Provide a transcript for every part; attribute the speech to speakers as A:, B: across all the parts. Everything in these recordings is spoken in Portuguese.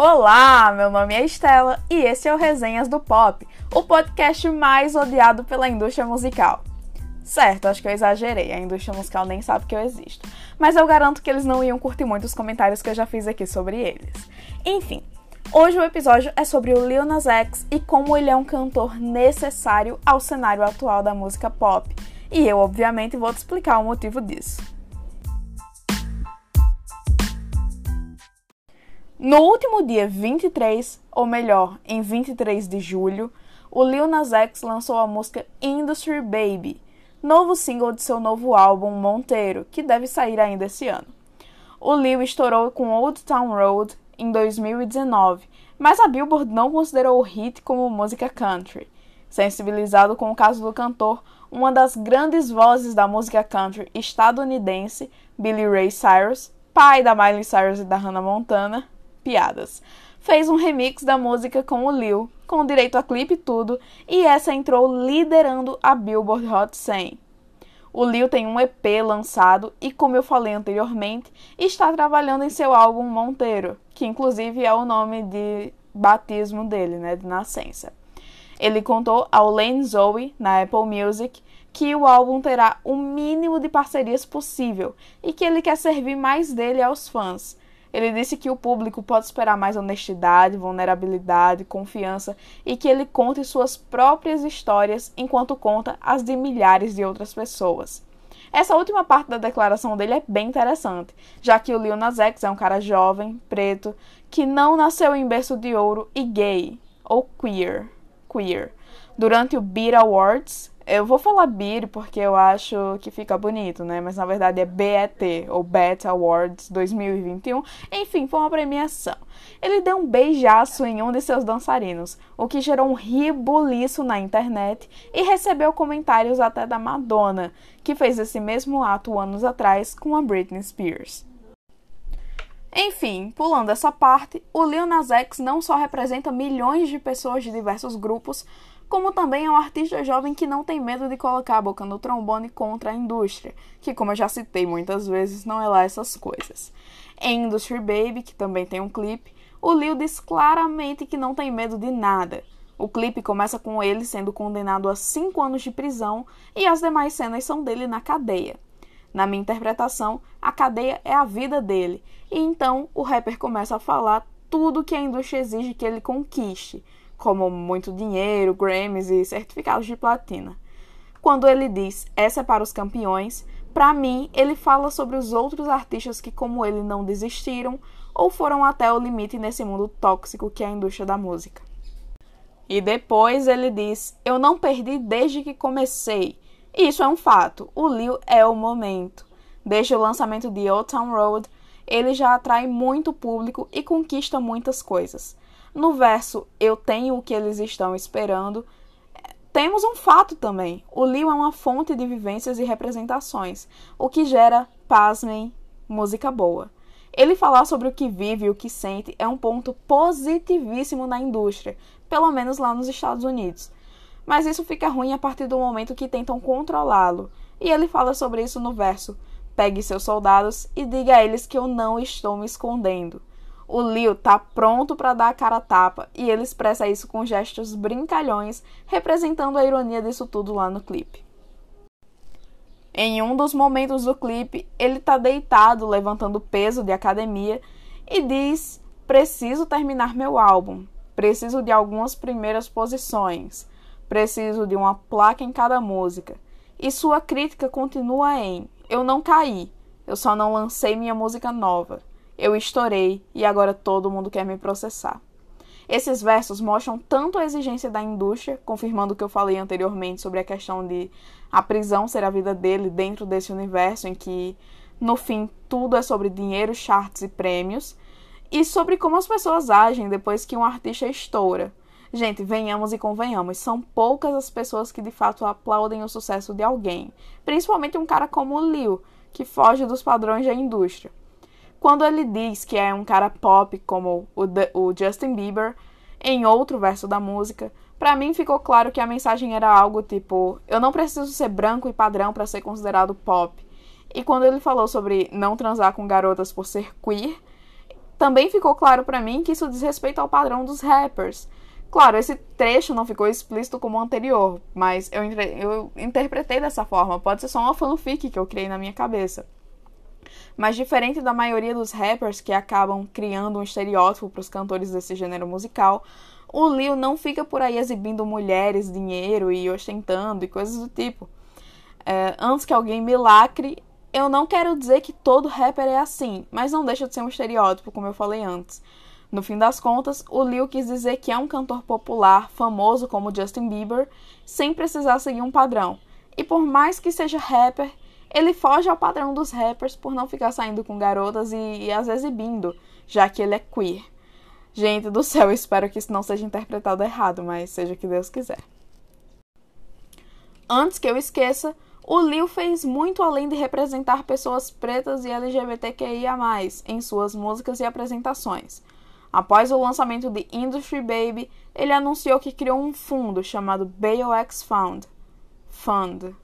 A: Olá, meu nome é Estela e esse é o Resenhas do Pop, o podcast mais odiado pela indústria musical. Certo, acho que eu exagerei, a indústria musical nem sabe que eu existo, mas eu garanto que eles não iam curtir muito os comentários que eu já fiz aqui sobre eles. Enfim, hoje o episódio é sobre o Lil Nas X e como ele é um cantor necessário ao cenário atual da música pop, e eu obviamente vou te explicar o motivo disso. No último dia 23, ou melhor, em 23 de julho, o Lil Nas X lançou a música Industry Baby, novo single de seu novo álbum Monteiro, que deve sair ainda esse ano. O Lil estourou com Old Town Road em 2019, mas a Billboard não considerou o hit como música country. Sensibilizado com o caso do cantor, uma das grandes vozes da música country estadunidense, Billy Ray Cyrus, pai da Miley Cyrus e da Hannah Montana, piadas. Fez um remix da música com o Lil, com direito a clipe e tudo, e essa entrou liderando a Billboard Hot 100. O Lil tem um EP lançado e, como eu falei anteriormente, está trabalhando em seu álbum Monteiro, que inclusive é o nome de batismo dele, né, de nascença. Ele contou ao Lane Zoe, na Apple Music, que o álbum terá o mínimo de parcerias possível e que ele quer servir mais dele aos fãs, ele disse que o público pode esperar mais honestidade, vulnerabilidade, confiança e que ele conte suas próprias histórias enquanto conta as de milhares de outras pessoas. Essa última parte da declaração dele é bem interessante, já que o Lil Nas X é um cara jovem, preto, que não nasceu em berço de ouro e gay, ou queer. queer. Durante o Beat Awards, eu vou falar BIR porque eu acho que fica bonito, né? Mas na verdade é BET, ou BET Awards 2021. Enfim, foi uma premiação. Ele deu um beijaço em um de seus dançarinos, o que gerou um ribuliço na internet e recebeu comentários até da Madonna, que fez esse mesmo ato anos atrás com a Britney Spears. Enfim, pulando essa parte, o Lil Nas X não só representa milhões de pessoas de diversos grupos, como também é um artista jovem que não tem medo de colocar a boca no trombone contra a indústria, que, como eu já citei muitas vezes, não é lá essas coisas. Em Industry Baby, que também tem um clipe, o Lil diz claramente que não tem medo de nada. O clipe começa com ele sendo condenado a 5 anos de prisão e as demais cenas são dele na cadeia. Na minha interpretação, a cadeia é a vida dele, e então o rapper começa a falar tudo que a indústria exige que ele conquiste, como muito dinheiro, Grammys e certificados de platina. Quando ele diz essa é para os campeões, para mim ele fala sobre os outros artistas que, como ele, não desistiram ou foram até o limite nesse mundo tóxico que é a indústria da música. E depois ele diz: Eu não perdi desde que comecei. Isso é um fato. O Lil é o momento. Desde o lançamento de Old Town Road, ele já atrai muito público e conquista muitas coisas. No verso Eu tenho o que eles estão esperando, temos um fato também. O Lil é uma fonte de vivências e representações, o que gera, pasmem, música boa. Ele falar sobre o que vive e o que sente é um ponto positivíssimo na indústria, pelo menos lá nos Estados Unidos. Mas isso fica ruim a partir do momento que tentam controlá-lo. E ele fala sobre isso no verso: Pegue seus soldados e diga a eles que eu não estou me escondendo. O Leo tá pronto para dar a cara a tapa e ele expressa isso com gestos brincalhões, representando a ironia disso tudo lá no clipe. Em um dos momentos do clipe, ele tá deitado levantando peso de academia e diz: Preciso terminar meu álbum, preciso de algumas primeiras posições, preciso de uma placa em cada música. E sua crítica continua em: Eu não caí, eu só não lancei minha música nova. Eu estourei e agora todo mundo quer me processar. Esses versos mostram tanto a exigência da indústria, confirmando o que eu falei anteriormente sobre a questão de a prisão ser a vida dele dentro desse universo em que, no fim, tudo é sobre dinheiro, charts e prêmios, e sobre como as pessoas agem depois que um artista estoura. Gente, venhamos e convenhamos, são poucas as pessoas que de fato aplaudem o sucesso de alguém, principalmente um cara como o Lil, que foge dos padrões da indústria. Quando ele diz que é um cara pop como o, o Justin Bieber, em outro verso da música, para mim ficou claro que a mensagem era algo tipo: eu não preciso ser branco e padrão para ser considerado pop. E quando ele falou sobre não transar com garotas por ser queer, também ficou claro para mim que isso diz respeito ao padrão dos rappers. Claro, esse trecho não ficou explícito como o anterior, mas eu, eu interpretei dessa forma. Pode ser só uma fanfic que eu criei na minha cabeça. Mas diferente da maioria dos rappers que acabam criando um estereótipo para os cantores desse gênero musical, o Lil não fica por aí exibindo mulheres, dinheiro e ostentando e coisas do tipo. É, antes que alguém me lacre, eu não quero dizer que todo rapper é assim, mas não deixa de ser um estereótipo, como eu falei antes. No fim das contas, o Lil quis dizer que é um cantor popular, famoso como Justin Bieber, sem precisar seguir um padrão. E por mais que seja rapper, ele foge ao padrão dos rappers por não ficar saindo com garotas e, e as exibindo, já que ele é queer. Gente do céu, espero que isso não seja interpretado errado, mas seja o que Deus quiser. Antes que eu esqueça, o Lil fez muito além de representar pessoas pretas e LGBTQIA, em suas músicas e apresentações. Após o lançamento de Industry Baby, ele anunciou que criou um fundo chamado BOX Fund. Fund.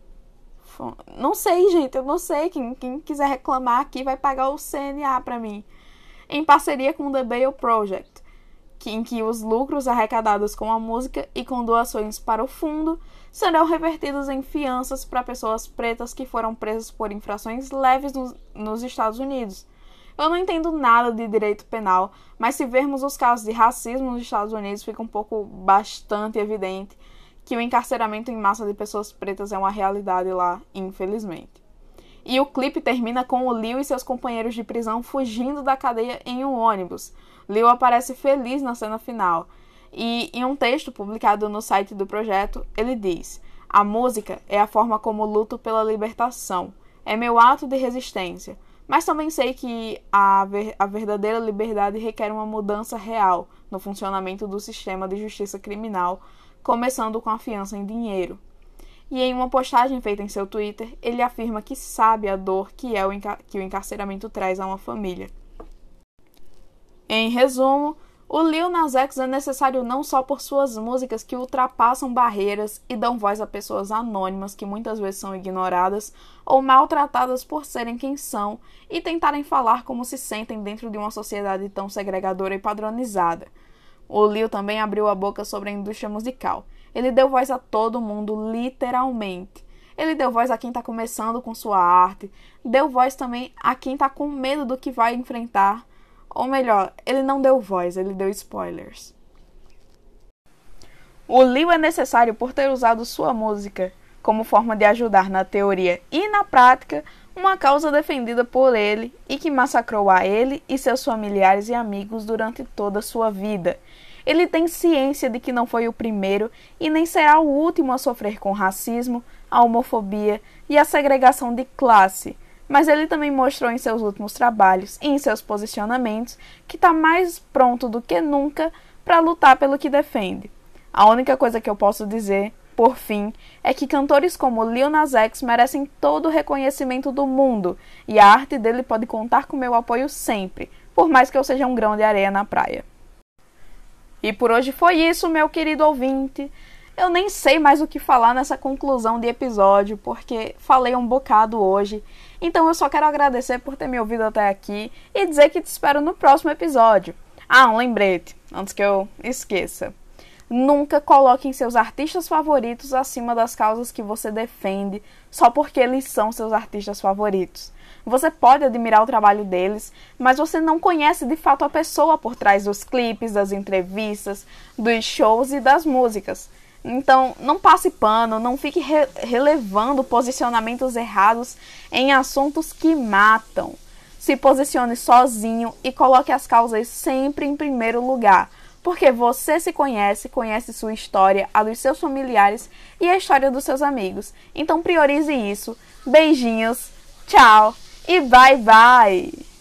A: Não sei, gente, eu não sei. Quem, quem quiser reclamar aqui vai pagar o CNA para mim. Em parceria com o The Bale Project, que, em que os lucros arrecadados com a música e com doações para o fundo serão revertidos em fianças para pessoas pretas que foram presas por infrações leves nos, nos Estados Unidos. Eu não entendo nada de direito penal, mas se vermos os casos de racismo nos Estados Unidos, fica um pouco bastante evidente que o encarceramento em massa de pessoas pretas é uma realidade lá, infelizmente. E o clipe termina com o Leo e seus companheiros de prisão fugindo da cadeia em um ônibus. Leo aparece feliz na cena final. E em um texto publicado no site do projeto, ele diz: A música é a forma como luto pela libertação. É meu ato de resistência. Mas também sei que a, ver a verdadeira liberdade requer uma mudança real no funcionamento do sistema de justiça criminal começando com a fiança em dinheiro. E em uma postagem feita em seu Twitter, ele afirma que sabe a dor que é o que o encarceramento traz a uma família. Em resumo, o Lil Nas X é necessário não só por suas músicas que ultrapassam barreiras e dão voz a pessoas anônimas que muitas vezes são ignoradas ou maltratadas por serem quem são e tentarem falar como se sentem dentro de uma sociedade tão segregadora e padronizada, o Lil também abriu a boca sobre a indústria musical. Ele deu voz a todo mundo, literalmente. Ele deu voz a quem está começando com sua arte, deu voz também a quem está com medo do que vai enfrentar. Ou melhor, ele não deu voz, ele deu spoilers. O Lil é necessário por ter usado sua música como forma de ajudar na teoria e na prática uma causa defendida por ele e que massacrou a ele e seus familiares e amigos durante toda a sua vida. Ele tem ciência de que não foi o primeiro e nem será o último a sofrer com racismo, a homofobia e a segregação de classe, mas ele também mostrou em seus últimos trabalhos e em seus posicionamentos que está mais pronto do que nunca para lutar pelo que defende. A única coisa que eu posso dizer por fim, é que cantores como Lil Nas X merecem todo o reconhecimento do mundo e a arte dele pode contar com meu apoio sempre, por mais que eu seja um grão de areia na praia. E por hoje foi isso, meu querido ouvinte. Eu nem sei mais o que falar nessa conclusão de episódio, porque falei um bocado hoje. Então eu só quero agradecer por ter me ouvido até aqui e dizer que te espero no próximo episódio. Ah, um lembrete, antes que eu esqueça. Nunca coloquem seus artistas favoritos acima das causas que você defende, só porque eles são seus artistas favoritos. Você pode admirar o trabalho deles, mas você não conhece de fato a pessoa por trás dos clipes, das entrevistas, dos shows e das músicas. Então, não passe pano, não fique re relevando posicionamentos errados em assuntos que matam. Se posicione sozinho e coloque as causas sempre em primeiro lugar porque você se conhece, conhece sua história, a dos seus familiares e a história dos seus amigos. Então priorize isso. Beijinhos, tchau e bye bye!